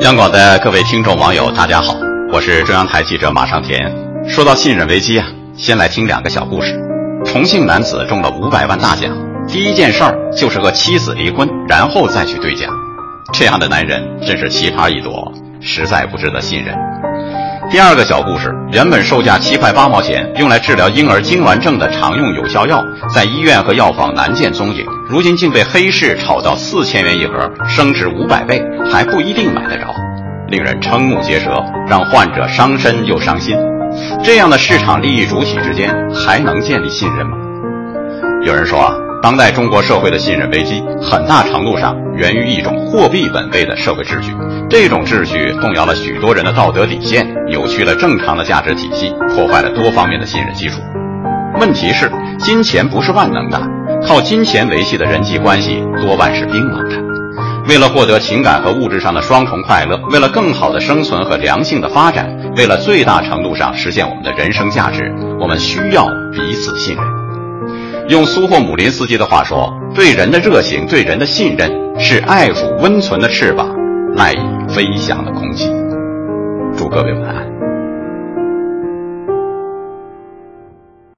央广的各位听众网友，大家好，我是中央台记者马尚田。说到信任危机啊，先来听两个小故事。重庆男子中了五百万大奖，第一件事儿就是和妻子离婚，然后再去兑奖。这样的男人真是奇葩一朵，实在不值得信任。第二个小故事，原本售价七块八毛钱，用来治疗婴儿痉挛症的常用有效药，在医院和药房难见踪影，如今竟被黑市炒到四千元一盒，升值五百倍，还不一定买得着，令人瞠目结舌，让患者伤身又伤心。这样的市场利益主体之间还能建立信任吗？有人说啊。当代中国社会的信任危机，很大程度上源于一种货币本位的社会秩序。这种秩序动摇了许多人的道德底线，扭曲了正常的价值体系，破坏了多方面的信任基础。问题是，金钱不是万能的，靠金钱维系的人际关系多半是冰冷的。为了获得情感和物质上的双重快乐，为了更好的生存和良性的发展，为了最大程度上实现我们的人生价值，我们需要彼此信任。用苏霍姆林斯基的话说：“对人的热情，对人的信任，是爱抚温存的翅膀，赖以飞翔的空气。”祝各位晚安。